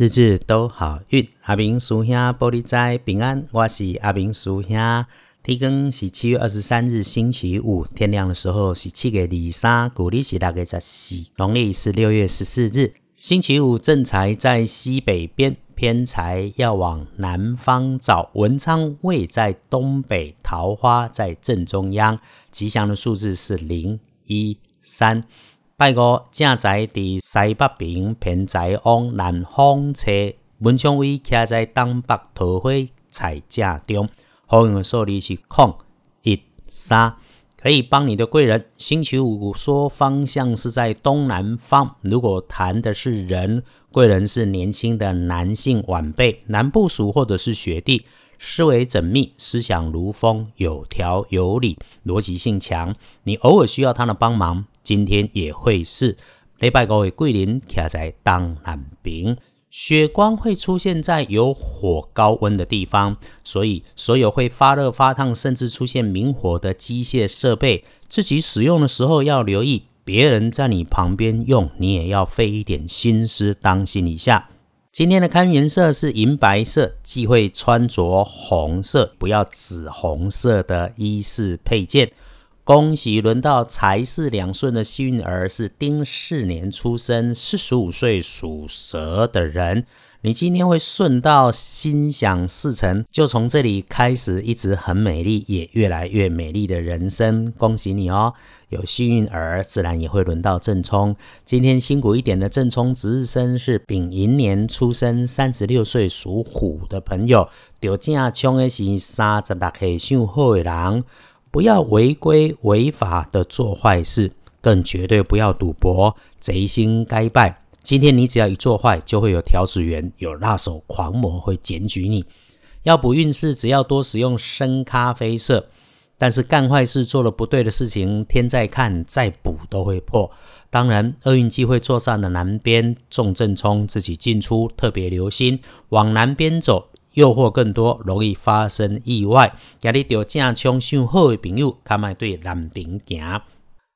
日日都好运，阿明叔兄玻璃斋平安，我是阿明叔兄。天光是七月二十三日星期五，天亮的时候是七月二三，古历是大概十四，农历是六月十四日，星期五正财在西北边，偏财要往南方找。文昌位在东北，桃花在正中央，吉祥的数字是零一三。拜五正在伫西北边，偏在往南方车，文昌位徛在东北桃花菜正中。好运的数字是空一三，可以帮你的贵人。星期五说方向是在东南方。如果谈的是人，贵人是年轻的男性晚辈、男部属或者是学弟，思维缜密，思想如风，有条有理，逻辑性强。你偶尔需要他的帮忙。今天也会是礼拜五的桂林卡在东南边，血光会出现在有火高温的地方，所以所有会发热发烫甚至出现明火的机械设备，自己使用的时候要留意，别人在你旁边用，你也要费一点心思，当心一下。今天的看颜色是银白色，忌讳穿着红色，不要紫红色的衣饰配件。恭喜轮到财势两顺的幸运儿是丁巳年出生，四十五岁属蛇的人。你今天会顺到心想事成，就从这里开始，一直很美丽，也越来越美丽的人生。恭喜你哦！有幸运儿，自然也会轮到正冲。今天辛苦一点的正冲值日生是丙寅年出生，三十六岁属虎的朋友。丢正冲的是三十六岁属虎的人。不要违规违法的做坏事，更绝对不要赌博，贼心该败。今天你只要一做坏，就会有调子员、有辣手狂魔会检举你。要补运势，只要多使用深咖啡色。但是干坏事做了不对的事情，天再看再补都会破。当然，厄运机会坐上的南边重正冲，自己进出特别留心，往南边走。诱惑更多，容易发生意外。家里有正冲上好的朋友，他们对南边行，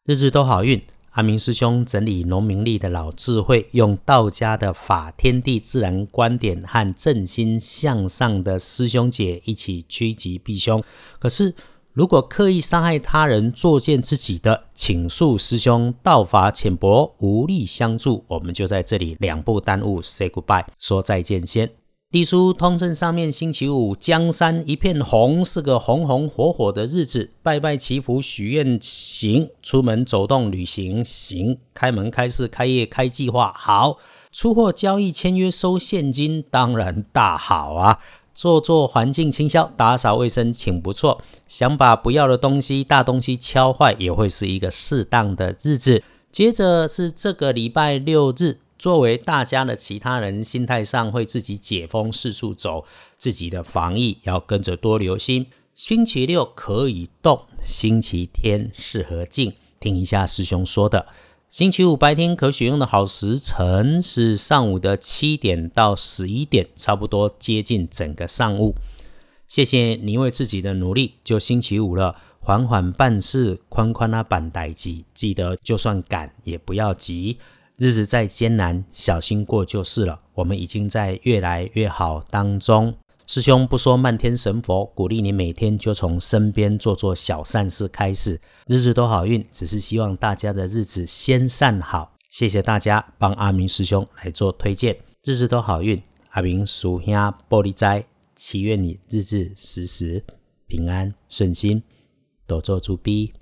日日都好运。阿明师兄整理农民历的老智慧，用道家的法天地自然观点和正心向上的师兄姐一起趋吉避凶。可是，如果刻意伤害他人、作践自己的，请恕师兄道法浅薄，无力相助。我们就在这里两步耽误，say goodbye，说再见先。地书通胜上面，星期五江山一片红，是个红红火火的日子。拜拜祈福许愿行，出门走动旅行行，开门开市开业开计划好，出货交易签约收现金当然大好啊。做做环境清销，打扫卫生挺不错。想把不要的东西大东西敲坏，也会是一个适当的日子。接着是这个礼拜六日。作为大家的其他人，心态上会自己解封四处走，自己的防疫要跟着多留心。星期六可以动，星期天适合静。听一下师兄说的。星期五白天可选用的好时辰是上午的七点到十一点，差不多接近整个上午。谢谢你为自己的努力。就星期五了，缓缓办事，宽宽啊板待机。记得就算赶也不要急。日子再艰难，小心过就是了。我们已经在越来越好当中。师兄不说漫天神佛，鼓励你每天就从身边做做小善事开始，日日都好运。只是希望大家的日子先善好。谢谢大家帮阿明师兄来做推荐，日日都好运。阿明属兄玻璃斋，祈愿你日日时时平安顺心，多做主逼。